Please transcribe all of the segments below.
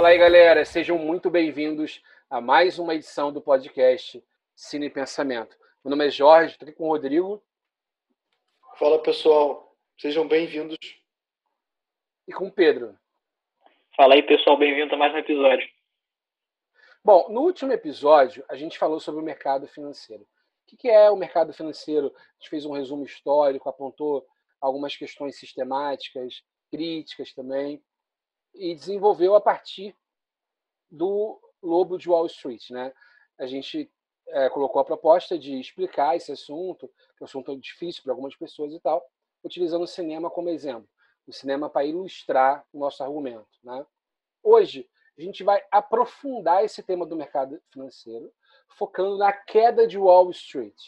Fala aí, galera. Sejam muito bem-vindos a mais uma edição do podcast Cine e Pensamento. Meu nome é Jorge, estou aqui com o Rodrigo. Fala, pessoal. Sejam bem-vindos. E com o Pedro. Fala aí, pessoal. Bem-vindo a mais um episódio. Bom, no último episódio, a gente falou sobre o mercado financeiro. O que é o mercado financeiro? A gente fez um resumo histórico, apontou algumas questões sistemáticas, críticas também e desenvolveu a partir do Lobo de Wall Street. Né? A gente é, colocou a proposta de explicar esse assunto, que é um assunto difícil para algumas pessoas e tal, utilizando o cinema como exemplo. O cinema para ilustrar o nosso argumento. Né? Hoje, a gente vai aprofundar esse tema do mercado financeiro, focando na queda de Wall Street.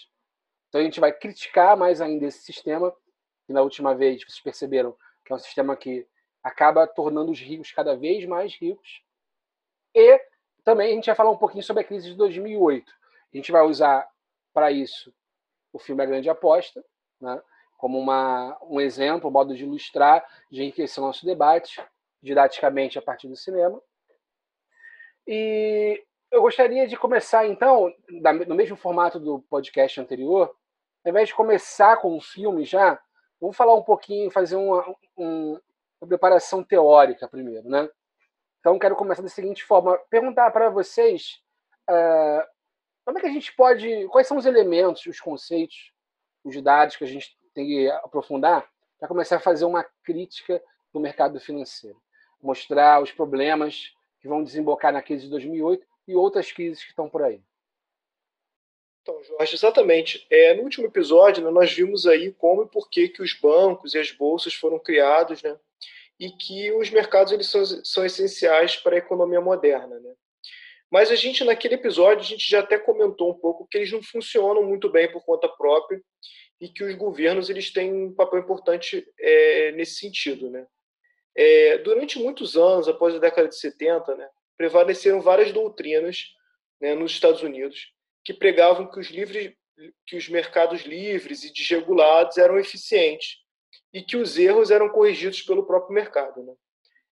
Então, a gente vai criticar mais ainda esse sistema, que na última vez vocês perceberam que é um sistema que acaba tornando os ricos cada vez mais ricos. E também a gente vai falar um pouquinho sobre a crise de 2008. A gente vai usar para isso o filme A Grande Aposta, né, como uma, um exemplo, um modo de ilustrar, de enriquecer o nosso debate, didaticamente a partir do cinema. E eu gostaria de começar, então, no mesmo formato do podcast anterior, ao invés de começar com o filme já, vamos falar um pouquinho, fazer uma, um, uma preparação teórica primeiro, né? Então, quero começar da seguinte forma: perguntar para vocês uh, como é que a gente pode. Quais são os elementos, os conceitos, os dados que a gente tem que aprofundar para começar a fazer uma crítica do mercado financeiro? Mostrar os problemas que vão desembocar na crise de 2008 e outras crises que estão por aí. Então, Jorge, exatamente. É, no último episódio, né, nós vimos aí como e por que, que os bancos e as bolsas foram criados, né? E que os mercados eles são, são essenciais para a economia moderna. Né? Mas a gente, naquele episódio, a gente já até comentou um pouco que eles não funcionam muito bem por conta própria e que os governos eles têm um papel importante é, nesse sentido. Né? É, durante muitos anos, após a década de 70, né, prevaleceram várias doutrinas né, nos Estados Unidos que pregavam que os, livres, que os mercados livres e desregulados eram eficientes e que os erros eram corrigidos pelo próprio mercado. Né?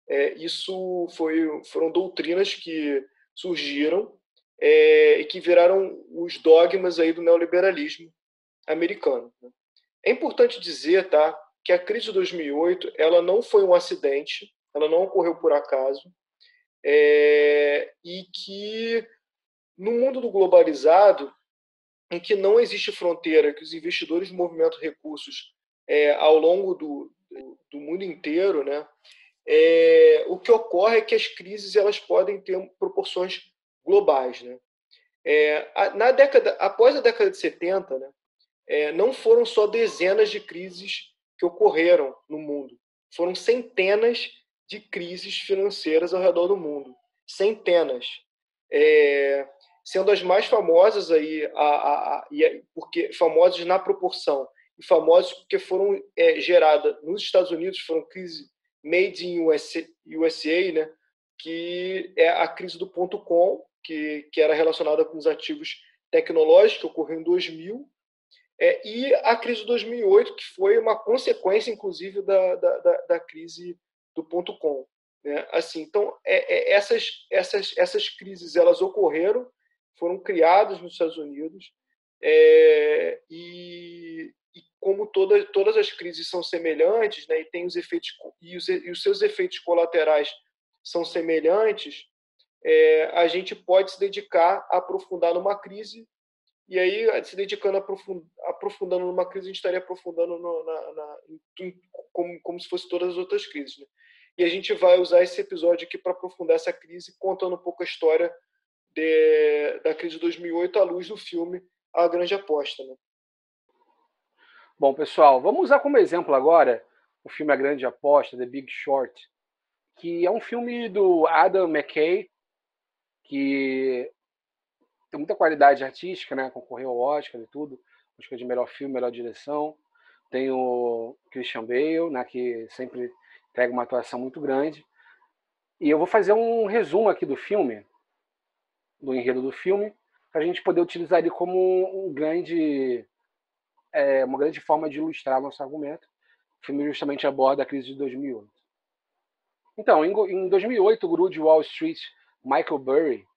É, isso foi, foram doutrinas que surgiram é, e que viraram os dogmas aí do neoliberalismo americano. Né? É importante dizer, tá, que a crise de 2008 ela não foi um acidente, ela não ocorreu por acaso, é, e que no mundo do globalizado, em que não existe fronteira, que os investidores movimentam recursos é, ao longo do, do, mundo inteiro, né, é, o que ocorre é que as crises elas podem ter proporções globais. Né? É, na década, após a década de 70, né, é, não foram só dezenas de crises que ocorreram no mundo, foram centenas de crises financeiras ao redor do mundo. Centenas. É, sendo as mais famosas aí, a, a, a, porque famosas na proporção e famosos porque foram é, geradas nos Estados Unidos, foram crise made in USA, USA, né? que é a crise do ponto com, que, que era relacionada com os ativos tecnológicos, que ocorreu em 2000, é, e a crise de 2008, que foi uma consequência, inclusive, da, da, da, da crise do ponto com. Né? Assim, então, é, é, essas, essas, essas crises elas ocorreram, foram criadas nos Estados Unidos, é, e, e como toda, todas as crises são semelhantes, né, e tem os efeitos e os, e os seus efeitos colaterais são semelhantes, é, a gente pode se dedicar a aprofundar numa crise e aí se dedicando a aprofund, aprofundando numa crise a gente estaria aprofundando no, na, na, como, como se fosse todas as outras crises, né? E a gente vai usar esse episódio aqui para aprofundar essa crise, contando um pouco a história de, da crise de 2008 à luz do filme A Grande Aposta, né? Bom, pessoal, vamos usar como exemplo agora o filme A Grande Aposta, The Big Short, que é um filme do Adam McKay, que tem muita qualidade artística, né? Concorreu ao Oscar e tudo, Oscar de melhor filme, melhor direção. Tem o Christian Bale, né? Que sempre entrega uma atuação muito grande. E eu vou fazer um resumo aqui do filme, do enredo do filme, para a gente poder utilizar ele como um grande é uma grande forma de ilustrar nosso argumento. O filme justamente aborda a crise de 2008. Então, em 2008, o guru de Wall Street, Michael Burry,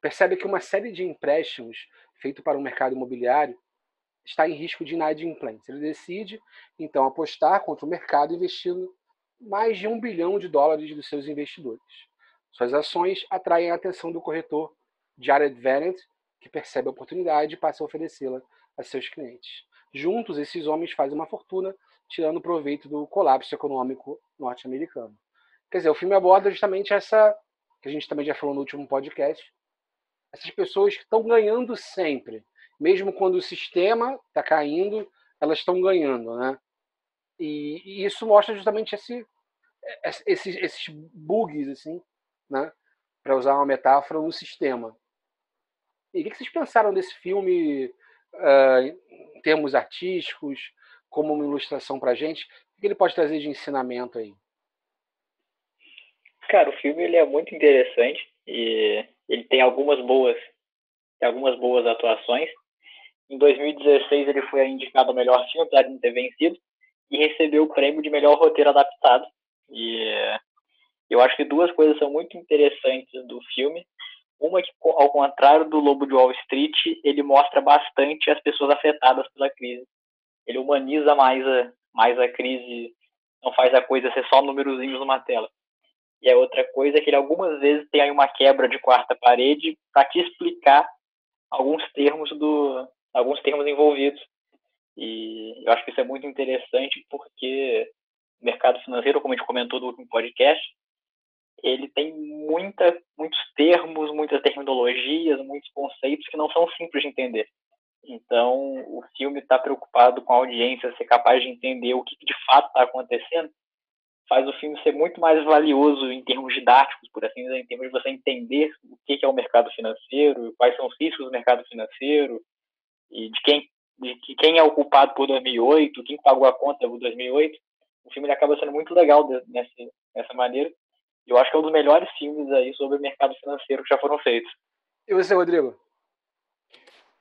percebe que uma série de empréstimos feito para o mercado imobiliário está em risco de inadimplência. Ele decide, então, apostar contra o mercado investindo mais de um bilhão de dólares dos seus investidores. Suas ações atraem a atenção do corretor Jared Vennett, que percebe a oportunidade e passa a oferecê-la a seus clientes. Juntos, esses homens fazem uma fortuna, tirando proveito do colapso econômico norte-americano. Quer dizer, o filme aborda justamente essa, que a gente também já falou no último podcast, essas pessoas que estão ganhando sempre, mesmo quando o sistema está caindo, elas estão ganhando, né? E, e, isso mostra justamente esse, esses, esses bugs, assim, né? Para usar uma metáfora no sistema. E o que vocês pensaram desse filme em termos artísticos, como uma ilustração para a gente? O que ele pode trazer de ensinamento aí? Cara, o filme ele é muito interessante e ele tem algumas boas, tem algumas boas atuações. Em 2016 ele foi indicado ao melhor filme, apesar de não ter vencido, e recebeu o prêmio de melhor roteiro adaptado. E eu acho que duas coisas são muito interessantes do filme. Uma que, ao contrário do Lobo de Wall Street, ele mostra bastante as pessoas afetadas pela crise. Ele humaniza mais a, mais a crise, não faz a coisa ser só númerozinhos numa tela. E a outra coisa é que ele algumas vezes tem aí uma quebra de quarta parede para te explicar alguns termos do alguns termos envolvidos. E eu acho que isso é muito interessante porque o mercado financeiro, como a gente comentou no último podcast, ele tem muita, muitos termos, muitas terminologias, muitos conceitos que não são simples de entender. Então, o filme está preocupado com a audiência ser capaz de entender o que de fato está acontecendo faz o filme ser muito mais valioso em termos didáticos, por assim dizer, em termos de você entender o que é o mercado financeiro, quais são os riscos do mercado financeiro e de quem de quem é o culpado por 2008, quem pagou a conta por 2008. O filme acaba sendo muito legal nessa, maneira. Eu acho que é um dos melhores filmes aí sobre o mercado financeiro que já foram feitos. E você, Rodrigo?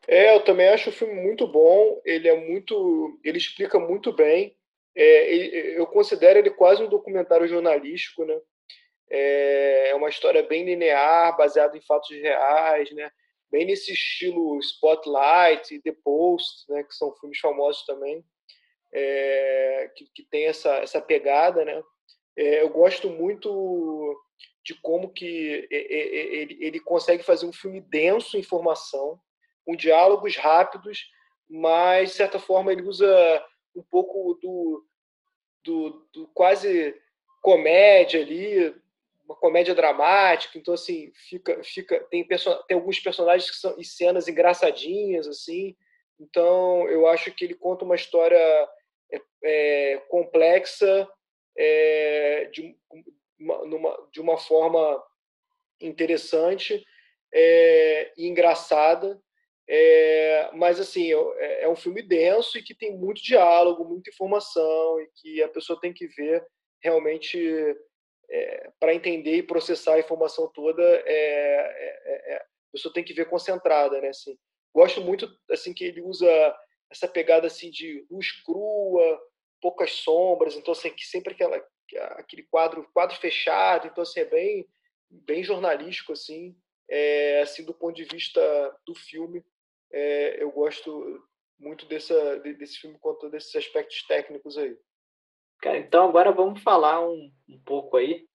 É, eu também acho o filme muito bom. Ele é muito, ele explica muito bem é, eu considero ele quase um documentário jornalístico, né? É, é uma história bem linear, baseada em fatos reais, né? Bem nesse estilo Spotlight e The Post, né? Que são filmes famosos também, é, que, que tem essa, essa pegada, né? É, eu gosto muito de como que ele, ele consegue fazer um filme denso em informação, com diálogos rápidos, mas de certa forma ele usa um pouco do, do, do quase comédia ali, uma comédia dramática, então assim fica fica tem tem alguns personagens que são e cenas engraçadinhas assim, então eu acho que ele conta uma história é, é, complexa é, de uma, numa, de uma forma interessante é, e engraçada é, mas, assim, é, é um filme denso e que tem muito diálogo, muita informação e que a pessoa tem que ver realmente é, para entender e processar a informação toda. É, é, é, a pessoa tem que ver concentrada, né? Assim, gosto muito assim que ele usa essa pegada assim de luz crua, poucas sombras, então assim sempre aquela aquele quadro quadro fechado, então assim é bem bem jornalístico assim, é, assim do ponto de vista do filme é, eu gosto muito dessa, desse filme quanto desses aspectos técnicos aí. Cara, então agora vamos falar um, um pouco aí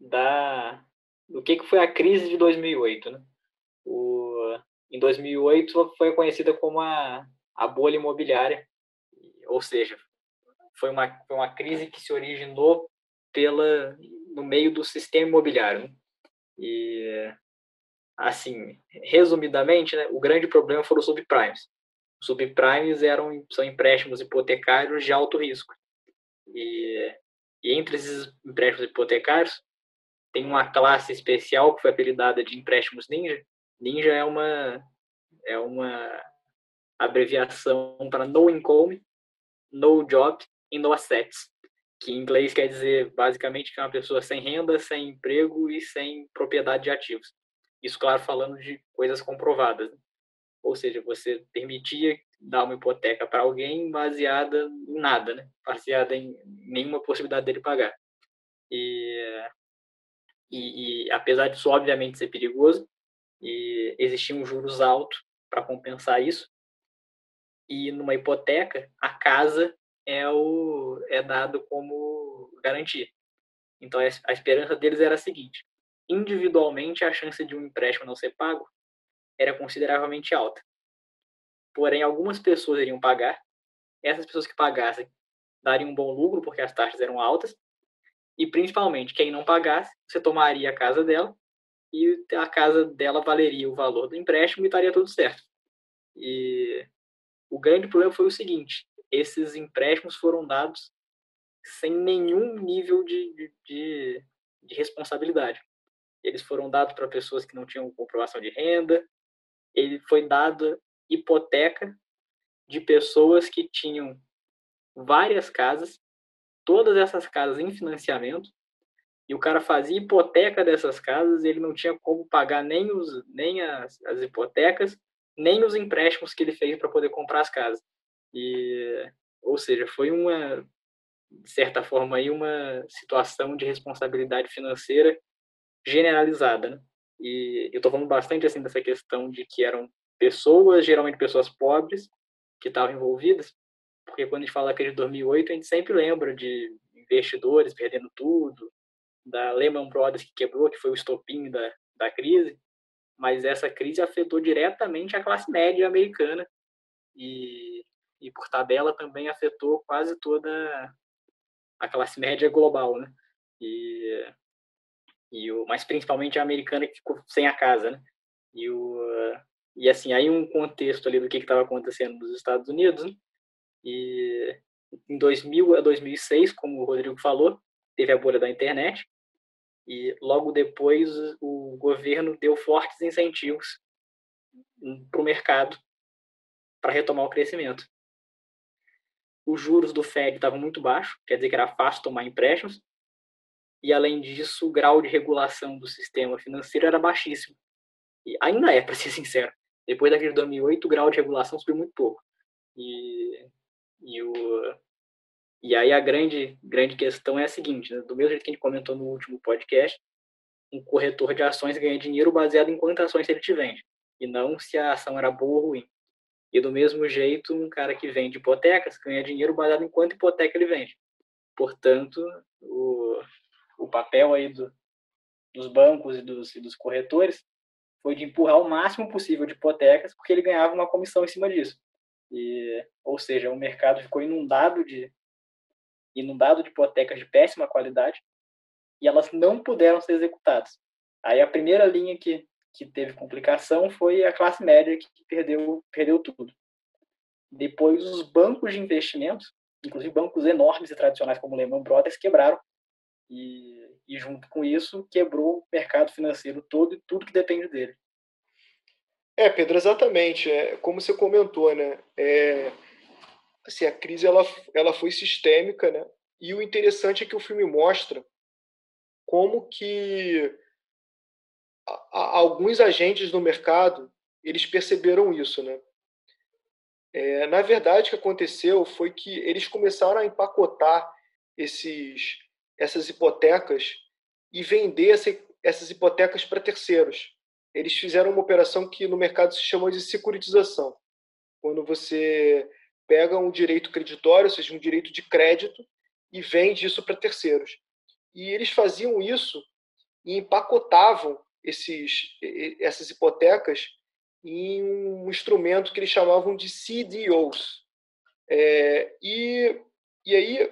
da do que, que foi a crise de 2008, né? O, em 2008 foi conhecida como a, a bolha imobiliária, ou seja, foi uma, foi uma crise que se originou pela no meio do sistema imobiliário. Né? E assim, resumidamente, né, o grande problema foram os subprimes. Os subprimes eram, são empréstimos hipotecários de alto risco. E, e entre esses empréstimos hipotecários, tem uma classe especial que foi apelidada de empréstimos ninja. Ninja é uma, é uma abreviação para no income, no job no assets, que em inglês quer dizer basicamente que é uma pessoa sem renda, sem emprego e sem propriedade de ativos. Isso, claro, falando de coisas comprovadas. Né? Ou seja, você permitia dar uma hipoteca para alguém baseada em nada, né? baseada em nenhuma possibilidade dele pagar. E, e, e apesar disso, obviamente, ser perigoso, e existiam juros altos para compensar isso. E numa hipoteca, a casa é, o, é dado como garantia. Então a esperança deles era a seguinte: individualmente a chance de um empréstimo não ser pago era consideravelmente alta. Porém, algumas pessoas iriam pagar. Essas pessoas que pagassem dariam um bom lucro porque as taxas eram altas. E principalmente, quem não pagasse, você tomaria a casa dela e a casa dela valeria o valor do empréstimo e estaria tudo certo. E o grande problema foi o seguinte: esses empréstimos foram dados sem nenhum nível de, de, de responsabilidade. Eles foram dados para pessoas que não tinham comprovação de renda, ele foi dado hipoteca de pessoas que tinham várias casas, todas essas casas em financiamento, e o cara fazia hipoteca dessas casas, ele não tinha como pagar nem, os, nem as, as hipotecas, nem os empréstimos que ele fez para poder comprar as casas. E, ou seja, foi uma, de certa forma, aí uma situação de responsabilidade financeira generalizada. Né? E eu estou falando bastante assim dessa questão de que eram pessoas, geralmente pessoas pobres, que estavam envolvidas, porque quando a gente fala crise de 2008, a gente sempre lembra de investidores perdendo tudo, da Lehman Brothers que quebrou, que foi o estopim da, da crise, mas essa crise afetou diretamente a classe média americana e, e por tabela também afetou quase toda a classe média global, né? E, e o, mas principalmente a americana que ficou sem a casa, né? E o e assim aí um contexto ali do que estava acontecendo nos Estados Unidos, né? E em 2000 a 2006, como o Rodrigo falou, teve a bolha da internet e logo depois o governo deu fortes incentivos para o mercado para retomar o crescimento. Os juros do Fed estavam muito baixos, quer dizer que era fácil tomar empréstimos, e além disso, o grau de regulação do sistema financeiro era baixíssimo. E ainda é, para ser sincero. Depois da crise de 2008, o grau de regulação subiu muito pouco. E, e, o, e aí a grande, grande questão é a seguinte, né? do mesmo jeito que a gente comentou no último podcast, um corretor de ações ganha dinheiro baseado em quantas ações ele te vende, e não se a ação era boa ou ruim. E do mesmo jeito, um cara que vende hipotecas ganha dinheiro baseado em quanta hipoteca ele vende. Portanto, o, o papel aí do, dos bancos e dos, e dos corretores foi de empurrar o máximo possível de hipotecas, porque ele ganhava uma comissão em cima disso. E, ou seja, o mercado ficou inundado de inundado de hipotecas de péssima qualidade e elas não puderam ser executadas. Aí a primeira linha que, que teve complicação foi a classe média que perdeu perdeu tudo. Depois os bancos de investimentos, inclusive bancos enormes e tradicionais como Lehman Brothers, quebraram e e junto com isso quebrou o mercado financeiro todo e tudo que depende dele. É, Pedro, exatamente. É, como você comentou, né? É, assim, a crise ela, ela foi sistêmica, né? E o interessante é que o filme mostra como que alguns agentes no mercado eles perceberam isso, né? É, na verdade, o que aconteceu foi que eles começaram a empacotar esses essas hipotecas e vender essa, essas hipotecas para terceiros. Eles fizeram uma operação que no mercado se chamou de securitização. Quando você pega um direito creditório, ou seja, um direito de crédito, e vende isso para terceiros. E eles faziam isso e empacotavam esses, essas hipotecas em um instrumento que eles chamavam de CDOs. É, e, e aí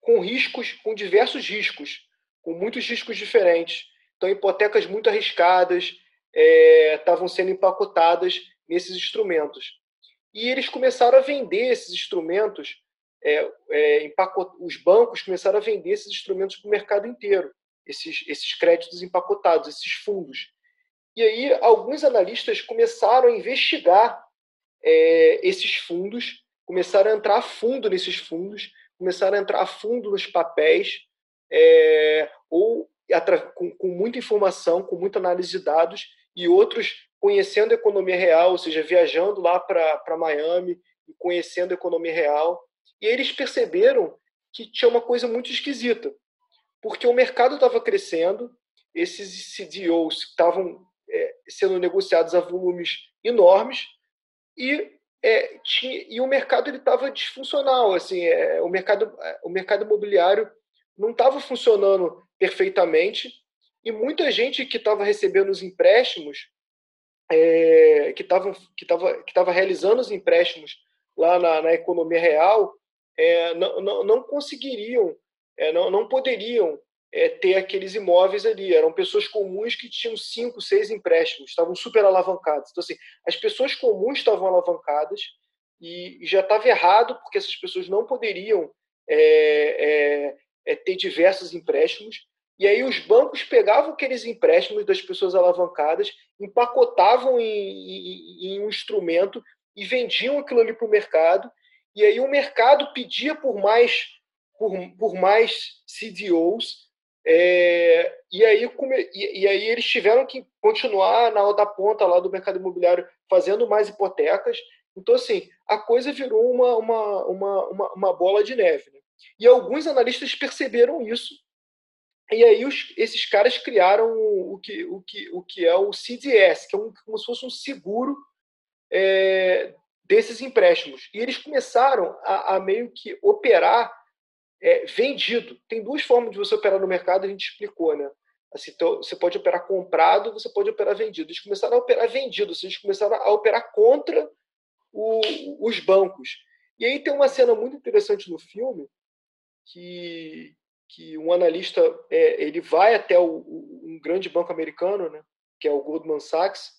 com riscos, com diversos riscos, com muitos riscos diferentes. Então, hipotecas muito arriscadas é, estavam sendo empacotadas nesses instrumentos. E eles começaram a vender esses instrumentos, é, é, empacot... os bancos começaram a vender esses instrumentos para o mercado inteiro, esses, esses créditos empacotados, esses fundos. E aí, alguns analistas começaram a investigar é, esses fundos, começaram a entrar a fundo nesses fundos, começaram a entrar a fundo nos papéis, é, ou com, com, muita informação, com muita análise de dados, e outros conhecendo a economia real, ou seja, viajando lá para Miami e conhecendo a economia real. E eles perceberam que tinha uma coisa muito esquisita. Porque o mercado estava crescendo, esses CDOs estavam é, sendo negociados a volumes enormes e é, tinha, e o mercado estava disfuncional assim é, o mercado é, o mercado imobiliário não estava funcionando perfeitamente e muita gente que estava recebendo os empréstimos é, que estava que tava, que tava realizando os empréstimos lá na, na economia real é, não, não, não, conseguiriam é, não, não poderiam é, ter aqueles imóveis ali. Eram pessoas comuns que tinham cinco, seis empréstimos, estavam super alavancados. Então, assim, as pessoas comuns estavam alavancadas e, já estava errado, porque essas pessoas não poderiam é, é, é, ter diversos empréstimos. E aí os bancos pegavam aqueles empréstimos das pessoas alavancadas, empacotavam em, em, em um instrumento e vendiam aquilo ali para o mercado. E aí o mercado pedia por mais por, por mais CDOs é, e, aí, e, e, aí eles tiveram que continuar na da ponta lá do mercado imobiliário fazendo mais hipotecas. Então, assim, a coisa virou uma, uma, uma, uma, uma bola de neve. Né? E alguns analistas perceberam isso. E aí os, esses caras criaram o que, o, que, o que é o CDS, que é um, como se fosse um seguro é, desses empréstimos. E eles começaram a, a meio que operar é, vendido. Tem duas formas de você operar no mercado, a gente explicou, né? Assim, então, você pode operar comprado, você pode operar vendido. Eles começaram a operar vendido, seja, eles começaram a operar contra o, os bancos. E aí tem uma cena muito interessante no filme que, que um analista é, ele vai até o, um grande banco americano, né, que é o Goldman Sachs,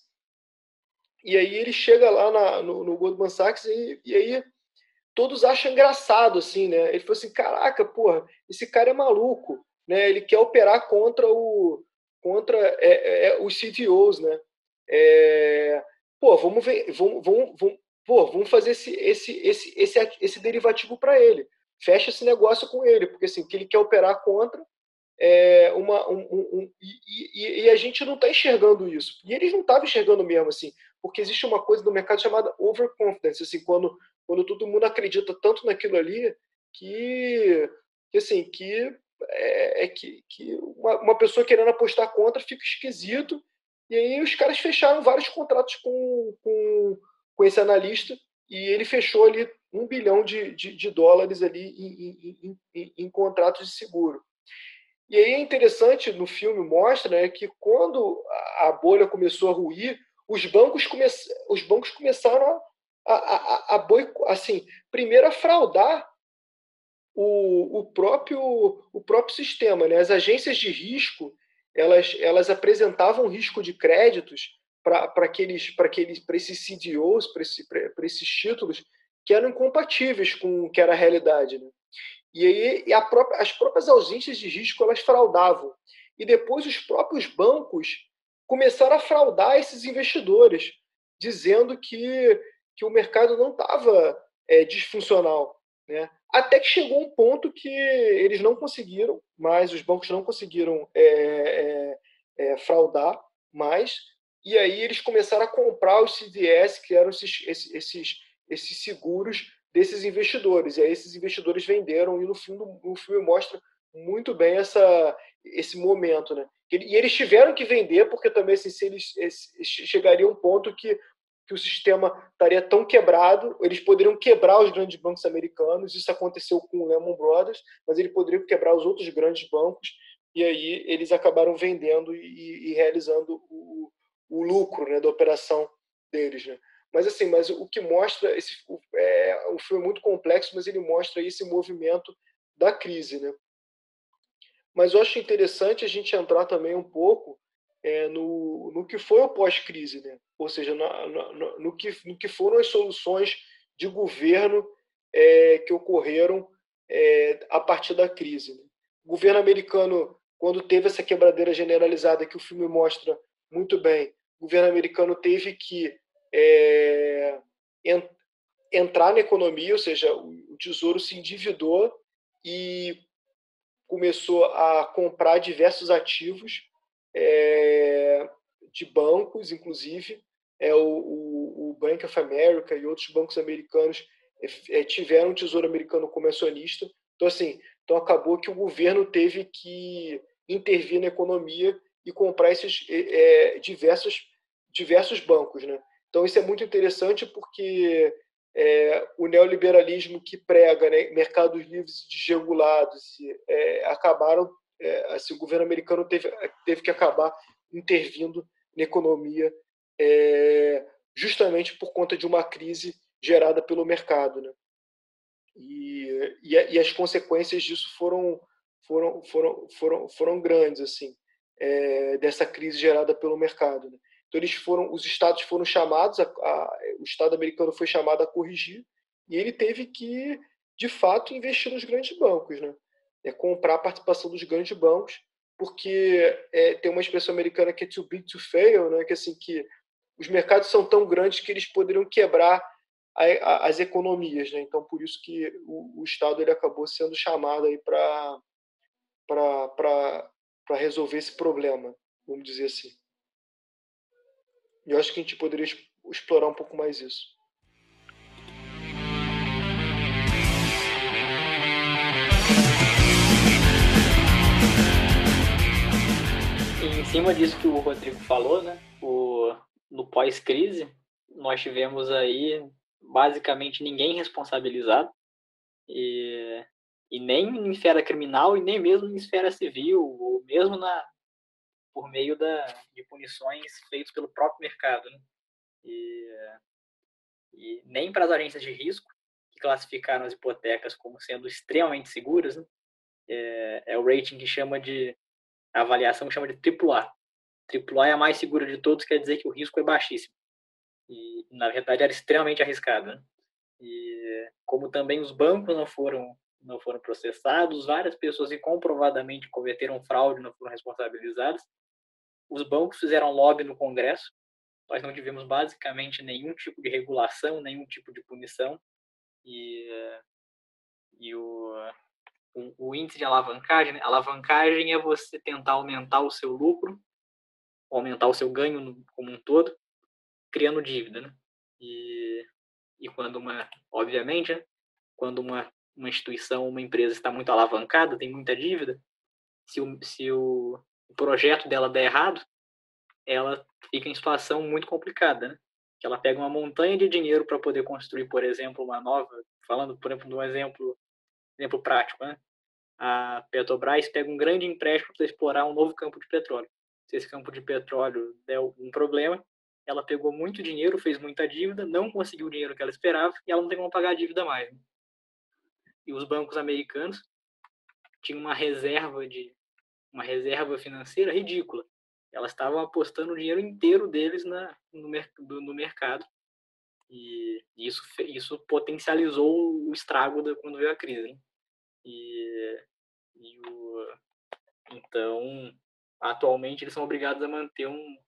e aí ele chega lá na, no, no Goldman Sachs e, e aí todos acham engraçado, assim, né? Ele falou assim, caraca, porra, esse cara é maluco, né? Ele quer operar contra o contra é, é, é os CTOs, né? É, pô, vamos ver, vamos, vamos, vamos, pô, vamos fazer esse, esse, esse, esse, esse derivativo para ele. Fecha esse negócio com ele, porque assim, que ele quer operar contra é uma, um, um, um e, e, e, a gente não está enxergando isso. E eles não estavam enxergando mesmo, assim, porque existe uma coisa no mercado chamada overconfidence, assim, quando quando todo mundo acredita tanto naquilo ali que, que assim, que é, é que, que uma, uma, pessoa querendo apostar contra fica esquisito. E aí os caras fecharam vários contratos com, com, com esse analista e ele fechou ali um bilhão de, de, de dólares ali em, em, em, em, contratos de seguro. E aí é interessante, no filme mostra né, que quando a bolha começou a ruir, os bancos, come, os bancos começaram a, a, a, a boi, assim, primeiro a fraudar o, o, próprio, o próprio sistema. Né? As agências de risco elas, elas apresentavam risco de créditos para aqueles, aqueles, esses CDOs, para esse, esses títulos que eram incompatíveis com o que era a realidade. Né? E aí e própria, as próprias ausências de risco elas fraudavam. E depois os próprios bancos começaram a fraudar esses investidores, dizendo que que o mercado não estava é, disfuncional. Né? Até que chegou um ponto que eles não conseguiram mais, os bancos não conseguiram é, é, é fraudar mais, e aí eles começaram a comprar os CDS, que eram esses, esses, esses seguros desses investidores. E aí esses investidores venderam, e no filme, o filme mostra muito bem essa, esse momento. Né? E eles tiveram que vender, porque também assim, eles, eles chegaria um ponto que que o sistema estaria tão quebrado, eles poderiam quebrar os grandes bancos americanos. Isso aconteceu com o Lehman Brothers, mas ele poderia quebrar os outros grandes bancos. E aí eles acabaram vendendo e, e realizando o, o, lucro né, da operação deles. Né? Mas assim, mas o que mostra esse o, é, filme é muito complexo, mas ele mostra esse movimento da crise, né? Mas eu acho interessante a gente entrar também um pouco é, no, no que foi o pós-crise, né? ou seja, na, no, que, no que foram as soluções de governo é, que ocorreram é, a partir da crise. Né? O governo americano, quando teve essa quebradeira generalizada que o filme mostra muito bem, o governo americano teve que é, entrar na economia, ou seja, o tesouro se endividou e começou a comprar diversos ativos é, de bancos, inclusive. É, o, o, o, Bank of America e outros bancos americanos é, tiveram um tesouro americano como acionista, Então, assim, então acabou que o governo teve que intervir na economia e comprar esses é, diversos, diversos bancos. Né? Então, isso é muito interessante porque é, o neoliberalismo que prega né, mercados livres desregulados é, acabaram, é, assim, o governo americano teve, teve que acabar intervindo na economia é, justamente por conta de uma crise gerada pelo mercado. Né? E, e, e, as consequências disso foram, foram, foram, foram, foram grandes, assim, é, dessa crise gerada pelo mercado. Né? Então eles foram, os estados foram chamados, a, a, o Estado americano foi chamado a corrigir e ele teve que, de fato, investir nos grandes bancos, né? É comprar a participação dos grandes bancos, porque é, tem uma expressão americana que é too big to fail, né? Que assim que os mercados são tão grandes que eles poderiam quebrar a, a, as economias, né? Então por isso que o, o Estado ele acabou sendo chamado aí para para resolver esse problema, vamos dizer assim. E eu acho que a gente poderia explorar um pouco mais isso. Em cima disso que o Rodrigo falou, né? O, no pós-crise, nós tivemos aí basicamente ninguém responsabilizado. E, e nem em esfera criminal e nem mesmo em esfera civil, ou mesmo na, por meio da, de punições feitas pelo próprio mercado. Né? E, e nem para as agências de risco, que classificaram as hipotecas como sendo extremamente seguras, né? é, é, o rating que chama de, a avaliação chama de AAA. AAA é a mais segura de todos, quer dizer que o risco é baixíssimo. E, na verdade, era extremamente arriscado. Né? E como também os bancos não foram não foram processados, várias pessoas que comprovadamente cometeram fraude não foram responsabilizadas, os bancos fizeram lobby no Congresso. Nós não tivemos basicamente nenhum tipo de regulação, nenhum tipo de punição. E, e o, o, o índice de alavancagem, né? alavancagem é você tentar aumentar o seu lucro, aumentar o seu ganho como um todo, criando dívida, né? E, e quando uma, obviamente, né? quando uma, uma instituição, uma empresa está muito alavancada, tem muita dívida, se o, se o projeto dela der errado, ela fica em situação muito complicada, né? Que ela pega uma montanha de dinheiro para poder construir, por exemplo, uma nova, falando, por exemplo, de um exemplo, exemplo prático, né? A Petrobras pega um grande empréstimo para explorar um novo campo de petróleo. Se esse campo de petróleo der algum problema, ela pegou muito dinheiro, fez muita dívida, não conseguiu o dinheiro que ela esperava e ela não tem como pagar a dívida mais. Né? E os bancos americanos tinham uma reserva de uma reserva financeira ridícula. Elas estavam apostando o dinheiro inteiro deles na, no, no mercado. E isso, isso potencializou o estrago da, quando veio a crise. E, e o, então, atualmente, eles são obrigados a manter um,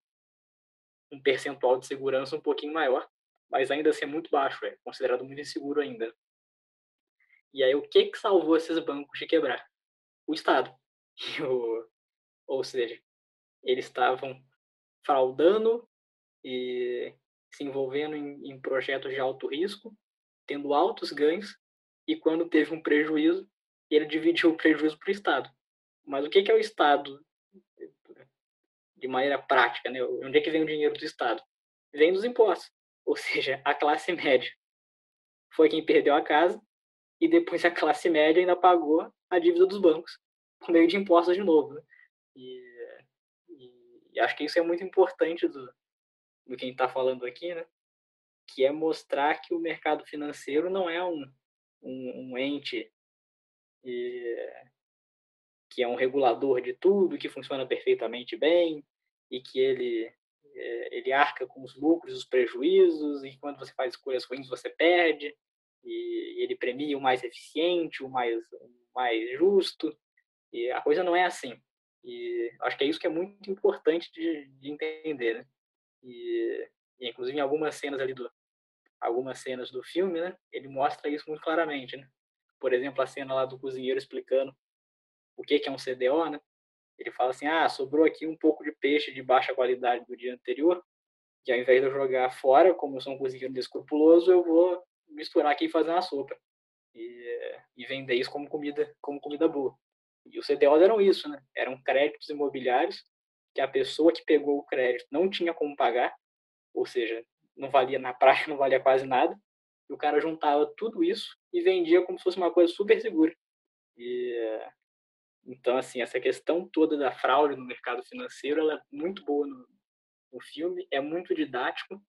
um percentual de segurança um pouquinho maior, mas ainda assim é muito baixo, é considerado muito inseguro ainda. E aí, o que, que salvou esses bancos de quebrar? O Estado. O, ou seja, eles estavam fraudando e se envolvendo em, em projetos de alto risco, tendo altos ganhos, e quando teve um prejuízo, ele dividiu o prejuízo para o Estado. Mas o que, que é o Estado de maneira prática? Né? Onde é que vem o dinheiro do Estado? Vem dos impostos. Ou seja, a classe média foi quem perdeu a casa e depois a classe média ainda pagou a dívida dos bancos por meio de impostos de novo. Né? E, e, e, acho que isso é muito importante do, do quem está falando aqui, né? que é mostrar que o mercado financeiro não é um, um, um ente e, que é um regulador de tudo, que funciona perfeitamente bem e que ele é, ele arca com os lucros, os prejuízos e quando você faz escolhas ruins você perde e ele premia o mais eficiente, o mais o mais justo e a coisa não é assim. E acho que é isso que é muito importante de, de entender, né? E, e, inclusive em algumas cenas ali do algumas cenas do filme, né? Ele mostra isso muito claramente, né? Por exemplo, a cena lá do cozinheiro explicando o que que é um CDO, né? Ele fala assim: "Ah, sobrou aqui um pouco de peixe de baixa qualidade do dia anterior, e ao invés de eu jogar fora, como eu sou um cozinheiro descrupuloso, eu vou misturar aqui e fazer uma sopa". E, e vender isso como comida, como comida boa. E os CDOs eram isso, né? Eram créditos imobiliários que a pessoa que pegou o crédito não tinha como pagar, ou seja, não valia na prática, não valia quase nada. E o cara juntava tudo isso e vendia como se fosse uma coisa super segura. E então assim, essa questão toda da fraude no mercado financeiro, ela é muito boa no, no filme, é muito didático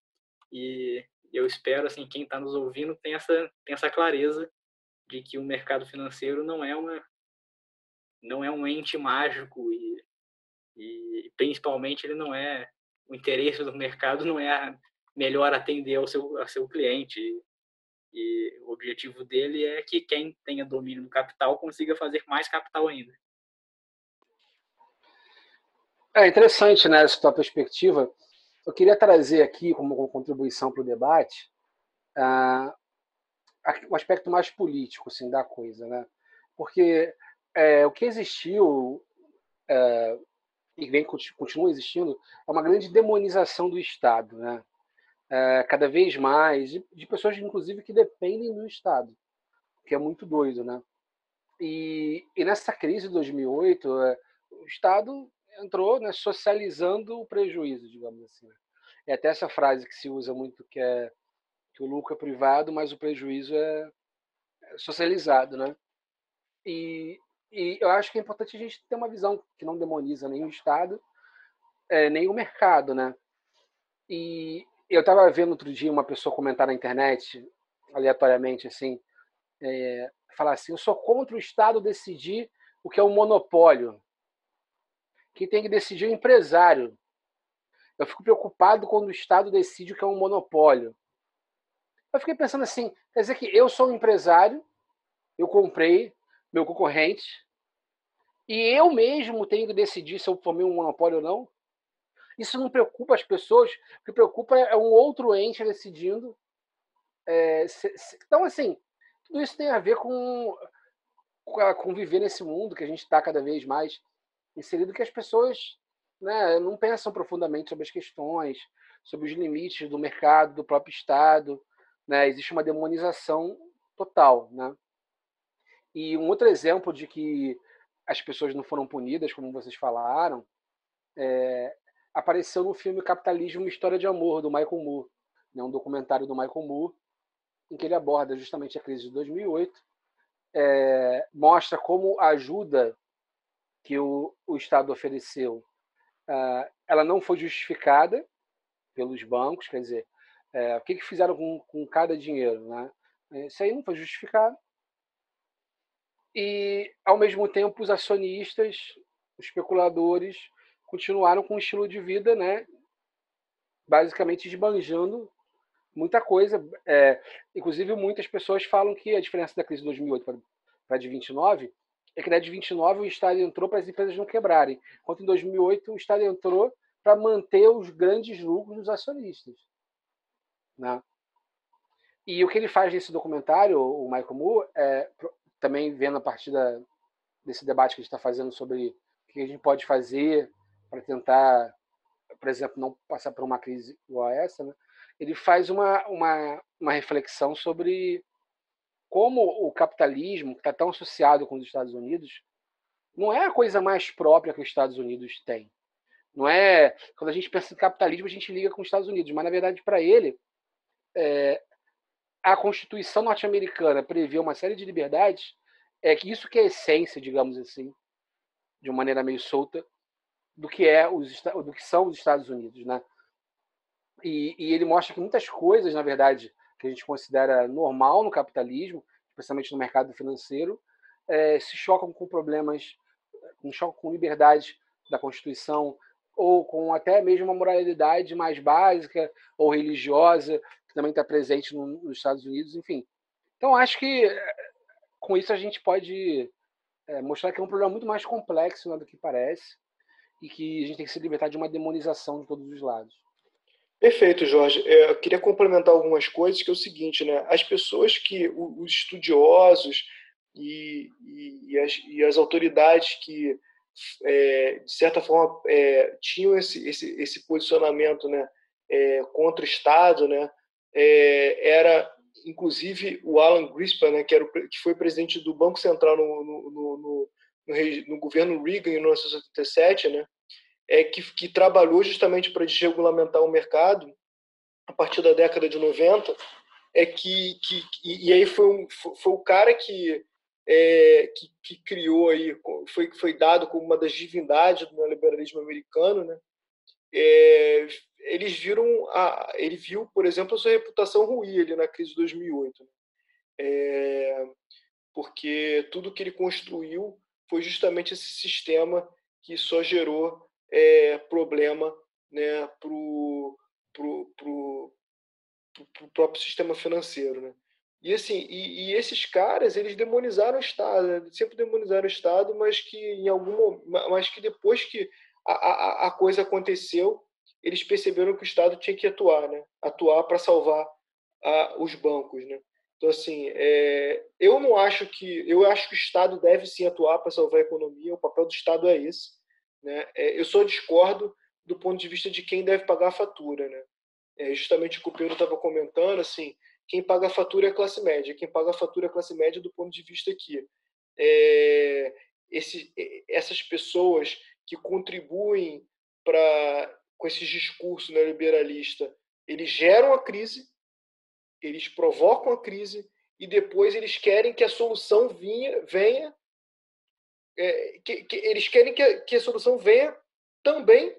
e eu espero assim quem está nos ouvindo tem essa tem essa clareza de que o mercado financeiro não é uma não é um ente mágico e, e principalmente ele não é o interesse do mercado não é melhor atender ao seu, ao seu cliente. E o objetivo dele é que quem tenha domínio do capital consiga fazer mais capital ainda. É interessante, né, essa tua perspectiva. Eu queria trazer aqui, como contribuição para o debate, uh, um aspecto mais político assim, da coisa. Né? Porque é, o que existiu é, e vem continua existindo é uma grande demonização do Estado, né? É, cada vez mais de, de, pessoas inclusive que dependem do Estado, que é muito doido, né? E, e nessa crise de 2008, é, o Estado entrou né, socializando o prejuízo, digamos assim. É até essa frase que se usa muito que é que o lucro é privado, mas o prejuízo é, é socializado, né? E, e eu acho que é importante a gente ter uma visão que não demoniza nem o Estado, é, nem o mercado, né? E eu estava vendo outro dia uma pessoa comentar na internet, aleatoriamente, assim, é, falar assim: eu sou contra o Estado decidir o que é um monopólio. Quem tem que decidir é o empresário. Eu fico preocupado quando o Estado decide o que é um monopólio. Eu fiquei pensando assim: quer dizer que eu sou um empresário, eu comprei meu concorrente, e eu mesmo tenho que decidir se eu formei um monopólio ou não? Isso não preocupa as pessoas, o que preocupa é um outro ente decidindo. É, se, se, então, assim, tudo isso tem a ver com, com viver nesse mundo que a gente está cada vez mais inserido, que as pessoas né, não pensam profundamente sobre as questões, sobre os limites do mercado, do próprio Estado. Né? Existe uma demonização total. Né? E um outro exemplo de que as pessoas não foram punidas, como vocês falaram, é, apareceu no filme Capitalismo História de Amor, do Michael Moore, né, um documentário do Michael Moore, em que ele aborda justamente a crise de 2008, é, mostra como a ajuda que o, o Estado ofereceu uh, ela não foi justificada pelos bancos, quer dizer, é, o que, que fizeram com, com cada dinheiro, né? Isso aí não foi justificado e, ao mesmo tempo, os acionistas, os especuladores, continuaram com um estilo de vida, né, basicamente esbanjando muita coisa. É, inclusive, muitas pessoas falam que a diferença da crise de 2008 para a de 29 é que na de 29 o Estado entrou para as empresas não quebrarem, enquanto em 2008 o Estado entrou para manter os grandes lucros dos acionistas. Né? E o que ele faz nesse documentário, o Michael Moore, é também vendo a partir da, desse debate que a gente está fazendo sobre o que a gente pode fazer para tentar, por exemplo, não passar por uma crise igual a essa, né? ele faz uma, uma, uma reflexão sobre como o capitalismo, que está tão associado com os Estados Unidos, não é a coisa mais própria que os Estados Unidos têm. Não é quando a gente pensa em capitalismo a gente liga com os Estados Unidos, mas na verdade para ele é, a Constituição norte-americana prevê uma série de liberdades, é que isso que é a essência, digamos assim, de uma maneira meio solta, do que é os do que são os Estados Unidos, né? E, e ele mostra que muitas coisas, na verdade, que a gente considera normal no capitalismo, especialmente no mercado financeiro, é, se chocam com problemas, um choque com liberdades da Constituição ou com até mesmo uma moralidade mais básica ou religiosa que também está presente no, nos Estados Unidos, enfim. Então, acho que eh, com isso a gente pode é, mostrar que é um problema muito mais complexo né, do que parece e que a gente tem que se libertar de uma demonização de todos os lados. Perfeito, Jorge. É, eu queria complementar algumas coisas, que é o seguinte, né? As pessoas que, os estudiosos e, e, e, as, e as, autoridades que, é, de certa forma, é, tinham esse, esse, esse posicionamento né, é, contra o Estado, né? é, era inclusive o Alan Greenspan, né, que, era o, que foi presidente do Banco Central no, no, no, no, no governo Reagan em 1987, né, é, que, que trabalhou justamente para desregulamentar o mercado a partir da década de 90, é que, que e, aí foi, um, foi o cara que, é, que, que, criou aí, foi, foi dado como uma das divindades do neoliberalismo americano, né? É, eles viram, a, ele viu, por exemplo, a sua reputação ruir ali na crise de 2008, né? é, porque tudo que ele construiu foi justamente esse sistema que só gerou é, problema né, para o pro, pro, pro próprio sistema financeiro. Né? E, assim, e, e, esses caras, eles demonizaram o Estado, né? sempre demonizaram o Estado, mas que em algum mas que depois que a, a, a coisa aconteceu, eles perceberam que o Estado tinha que atuar, né? Atuar para salvar a, os bancos, né? Então assim, é, eu não acho que eu acho que o Estado deve sim atuar para salvar a economia. O papel do Estado é esse, né? É, eu só discordo do ponto de vista de quem deve pagar a fatura, né? É justamente o que o Pedro estava comentando, assim, quem paga a fatura é a classe média. Quem paga a fatura é a classe média do ponto de vista que é, esse, essas pessoas que contribuem para com esses discursos neoliberalistas, eles geram a crise, eles provocam a crise e depois eles querem que a solução vinha, venha, é, que, que, eles querem que a, que a solução venha também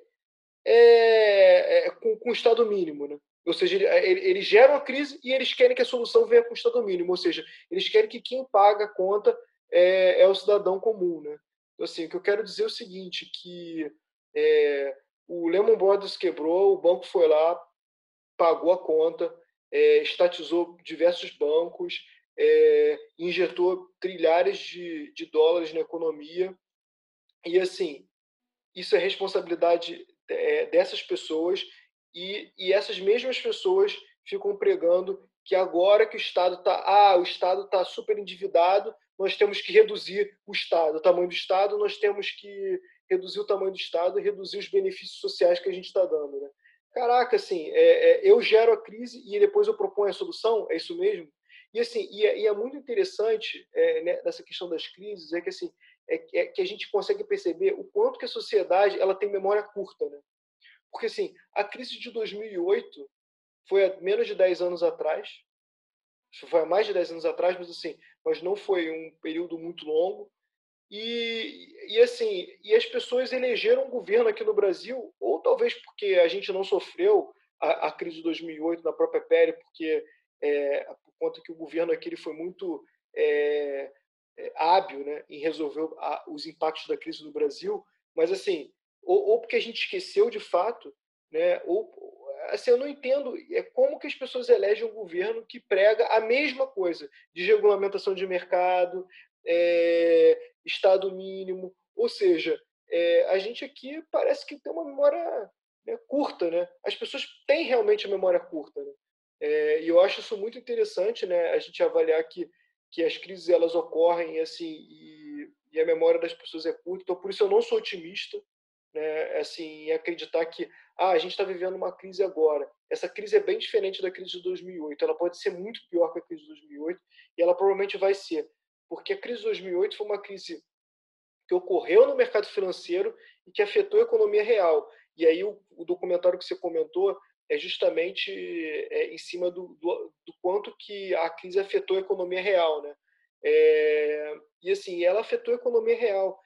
é, é, com, com o Estado mínimo, né? Ou seja, eles geram a crise e eles querem que a solução venha com o Estado mínimo. Ou seja, eles querem que quem paga a conta é, é o cidadão comum, né? Então, assim, o que eu quero dizer é o seguinte, que é, o Lehman Brothers quebrou, o banco foi lá, pagou a conta, é, estatizou diversos bancos, é, injetou trilhares de, de dólares na economia. E, assim, isso é responsabilidade é, dessas pessoas e, e essas mesmas pessoas ficam pregando que agora que o Estado está, ah, o Estado está super endividado, nós temos que reduzir o Estado, o tamanho do Estado, nós temos que reduzir o tamanho do Estado e reduzir os benefícios sociais que a gente está dando. Né? Caraca, assim, é, é, eu gero a crise e depois eu proponho a solução, é isso mesmo? E assim, e é, e é muito interessante é, né, nessa questão das crises, é que assim, é, é, que a gente consegue perceber o quanto que a sociedade ela tem memória curta, né? Porque assim, a crise de 2008 foi há menos de 10 anos atrás, foi há mais de 10 anos atrás, mas assim, mas não foi um período muito longo. E, e assim, e as pessoas elegeram um governo aqui no Brasil, ou talvez porque a gente não sofreu a, a crise de 2008 na própria pele, porque é, por conta que o governo aqui ele foi muito é, é, hábil né, em resolver a, os impactos da crise no Brasil, mas assim, ou, ou, porque a gente esqueceu de fato, né, ou assim, eu não entendo é como que as pessoas elegem um governo que prega a mesma coisa, de regulamentação de mercado, é, Estado mínimo, ou seja, é, a gente aqui parece que tem uma memória né, curta, né? As pessoas têm realmente memória curta, né? É, e eu acho isso muito interessante, né? A gente avaliar que que as crises elas ocorrem assim e, e a memória das pessoas é curta. Então por isso eu não sou otimista, né? Assim, acreditar que ah, a gente está vivendo uma crise agora. Essa crise é bem diferente da crise de 2008. Ela pode ser muito pior que a crise de 2008 e ela provavelmente vai ser porque a crise de 2008 foi uma crise que ocorreu no mercado financeiro e que afetou a economia real. E aí o, o documentário que você comentou é justamente é, em cima do, do, do, quanto que a crise afetou a economia real, né? É, e assim, ela afetou a economia real.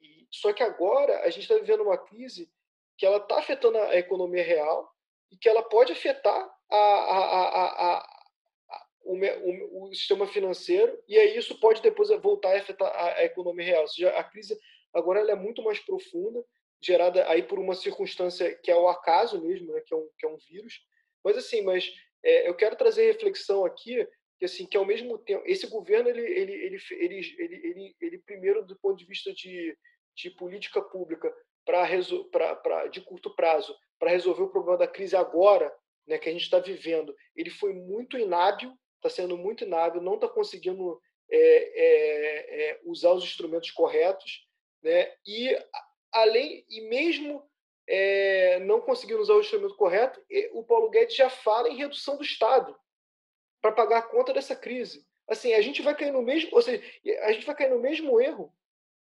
E, só que agora a gente está vivendo uma crise que ela está afetando a economia real e que ela pode afetar a, a, a, o, o, o, sistema financeiro, e aí isso pode depois voltar a afetar a, economia real. Ou seja, a crise agora é muito mais profunda, gerada aí por uma circunstância que é o acaso mesmo, né, que, é um, que é um vírus. Mas assim, mas é, eu quero trazer reflexão aqui que assim que ao mesmo tempo esse governo ele ele ele ele ele, ele, ele primeiro do ponto de vista de, de política pública para de curto prazo para resolver o problema da crise agora né, que a gente está vivendo ele foi muito inábil está sendo muito inábil, não está conseguindo é, é, é, usar os instrumentos corretos, né? E além e mesmo é, não conseguindo usar o instrumento correto, o Paulo Guedes já fala em redução do Estado. para pagar a conta dessa crise. Assim, a gente vai cair no mesmo, ou seja, a gente vai cair no mesmo erro.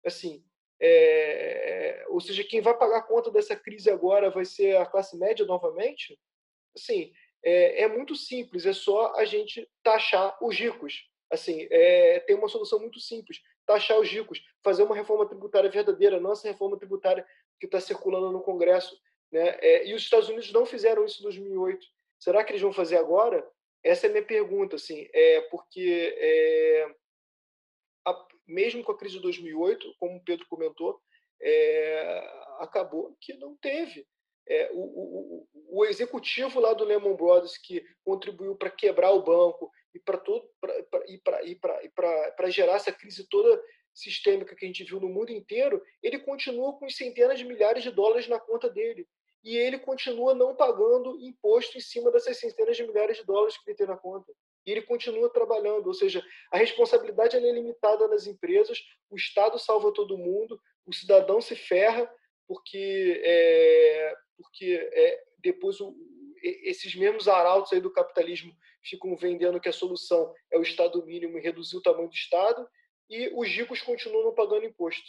Assim, é, ou seja, quem vai pagar a conta dessa crise agora vai ser a classe média novamente? Assim, é, é muito simples, é só a gente taxar os ricos. Assim, é, tem uma solução muito simples: taxar os ricos, fazer uma reforma tributária verdadeira, não essa reforma tributária que está circulando no Congresso. Né? É, e os Estados Unidos não fizeram isso em 2008. Será que eles vão fazer agora? Essa é a minha pergunta, assim, é porque é, a, mesmo com a crise de 2008, como o Pedro comentou, é, acabou que não teve. É, o, o, o, executivo lá do Lehman Brothers que contribuiu para quebrar o banco e para todo para gerar essa crise toda sistêmica que a gente viu no mundo inteiro, ele continua com centenas de milhares de dólares na conta dele e ele continua não pagando imposto em cima dessas centenas de milhares de dólares que ele tem na conta. E ele continua trabalhando, ou seja, a responsabilidade é limitada nas empresas, o Estado salva todo mundo, o cidadão se ferra porque, é, porque é, depois o, esses mesmos arautos aí do capitalismo ficam vendendo que a solução é o Estado mínimo e reduzir o tamanho do Estado, e os ricos continuam pagando imposto.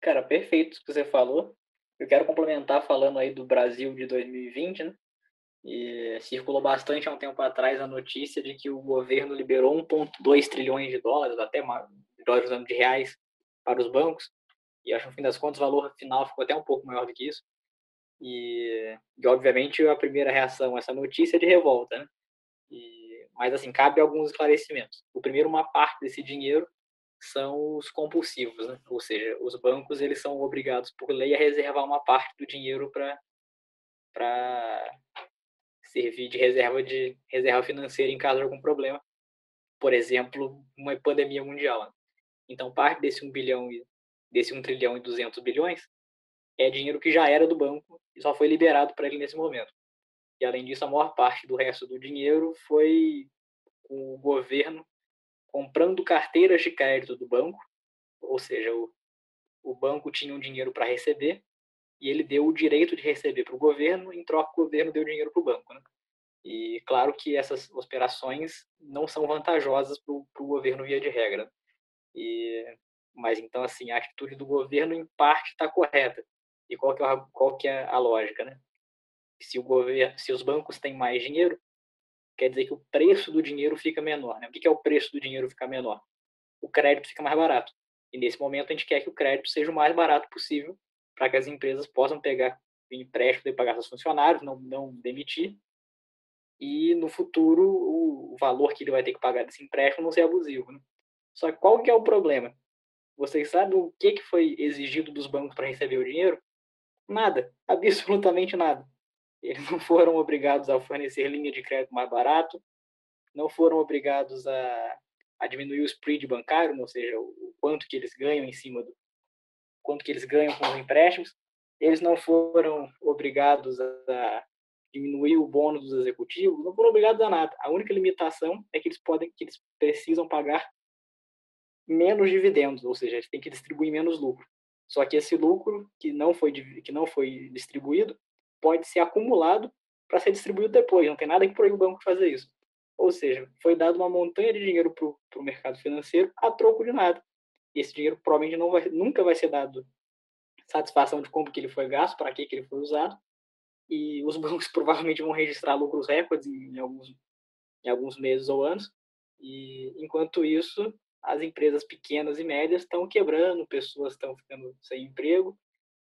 Cara, perfeito o que você falou. Eu quero complementar falando aí do Brasil de 2020, né? E circulou bastante há um tempo atrás a notícia de que o governo liberou 1,2 trilhões de dólares, até mais, de reais, para os bancos. E acho que no fim das contas o valor final ficou até um pouco maior do que isso. E, e obviamente a primeira reação a essa notícia é de revolta, né? E, mas assim, cabe alguns esclarecimentos. O primeiro, uma parte desse dinheiro são os compulsivos, né? ou seja, os bancos eles são obrigados por lei a reservar uma parte do dinheiro para para servir de reserva de reserva financeira em caso de algum problema, por exemplo, uma pandemia mundial. Né? Então, parte desse 1 bilhão desse 1 trilhão e 200 bilhões é dinheiro que já era do banco e só foi liberado para ele nesse momento. E além disso, a maior parte do resto do dinheiro foi o governo comprando carteiras de crédito do banco, ou seja, o, o banco tinha um dinheiro para receber e ele deu o direito de receber para o governo, em troca o governo deu dinheiro para o banco. Né? E claro que essas operações não são vantajosas para o governo via de regra. E, mas então assim a atitude do governo em parte está correta. E qual que é a, qual que é a lógica, né? Se o governo, se os bancos têm mais dinheiro, quer dizer que o preço do dinheiro fica menor. Né? O que é o preço do dinheiro ficar menor? O crédito fica mais barato. E nesse momento a gente quer que o crédito seja o mais barato possível para que as empresas possam pegar empréstimo e pagar seus funcionários, não, não demitir. E no futuro o, valor que ele vai ter que pagar desse empréstimo não ser abusivo. Né? Só que qual que é o problema? Vocês sabem o que, que foi exigido dos bancos para receber o dinheiro? Nada, absolutamente nada. Eles não foram obrigados a fornecer linha de crédito mais barato, não foram obrigados a, a diminuir o spread bancário, ou seja, o, o quanto que eles ganham em cima do quanto que eles ganham com os empréstimos. Eles não foram obrigados a diminuir o bônus dos executivos, não foram obrigados a nada. A única limitação é que eles podem, que eles precisam pagar menos dividendos, ou seja, eles têm que distribuir menos lucro. Só que esse lucro que não foi que não foi distribuído, pode ser acumulado para ser distribuído depois. Não tem nada que proíba o banco fazer isso. Ou seja, foi dado uma montanha de dinheiro para o mercado financeiro a troco de nada. E esse dinheiro provavelmente não vai, nunca vai ser dado satisfação de como que ele foi gasto, para que, que ele foi usado. E os bancos provavelmente vão registrar lucros recordes em alguns, em alguns meses ou anos. E enquanto isso, as empresas pequenas e médias estão quebrando, pessoas estão ficando sem emprego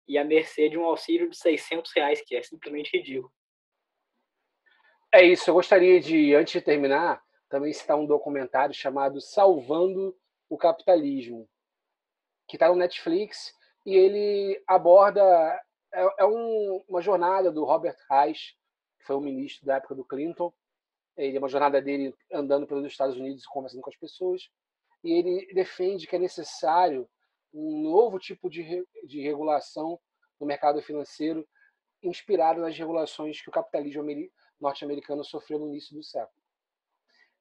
e à mercê de um auxílio de 600 reais, que é simplesmente ridículo. É isso. Eu gostaria de, antes de terminar, também citar um documentário chamado Salvando o Capitalismo, que está no Netflix e ele aborda é, é um, uma jornada do Robert Reich, que foi o ministro da época do Clinton. Ele é uma jornada dele andando pelos Estados Unidos, conversando com as pessoas, e ele defende que é necessário um novo tipo de, de regulação no mercado financeiro, inspirado nas regulações que o capitalismo norte-americano sofreu no início do século.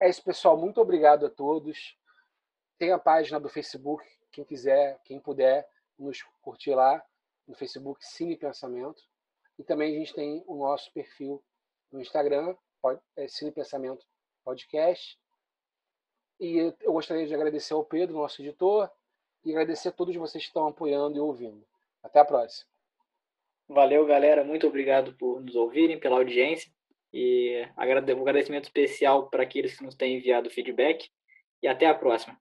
É isso, pessoal. Muito obrigado a todos. Tem a página do Facebook, quem quiser, quem puder, nos curtir lá no Facebook Cine Pensamento. E também a gente tem o nosso perfil no Instagram, é Cine Pensamento podcast. E eu gostaria de agradecer ao Pedro, nosso editor, e agradecer a todos vocês que estão apoiando e ouvindo. Até a próxima. Valeu, galera. Muito obrigado por nos ouvirem, pela audiência. E um agradecimento especial para aqueles que nos têm enviado feedback. E até a próxima.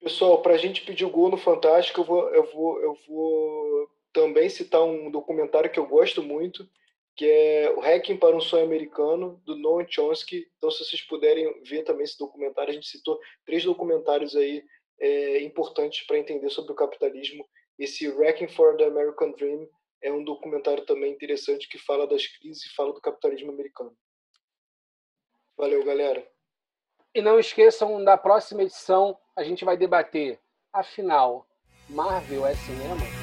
Pessoal, para a gente pedir o gol no Fantástico, eu vou, eu, vou, eu vou também citar um documentário que eu gosto muito, que é o Hacking para um Sonho Americano, do Noam Chomsky. Então, se vocês puderem ver também esse documentário, a gente citou três documentários aí é, importantes para entender sobre o capitalismo. Esse Hacking for the American Dream é um documentário também interessante que fala das crises e fala do capitalismo americano. Valeu, galera. E não esqueçam, da próxima edição a gente vai debater, afinal, Marvel é cinema?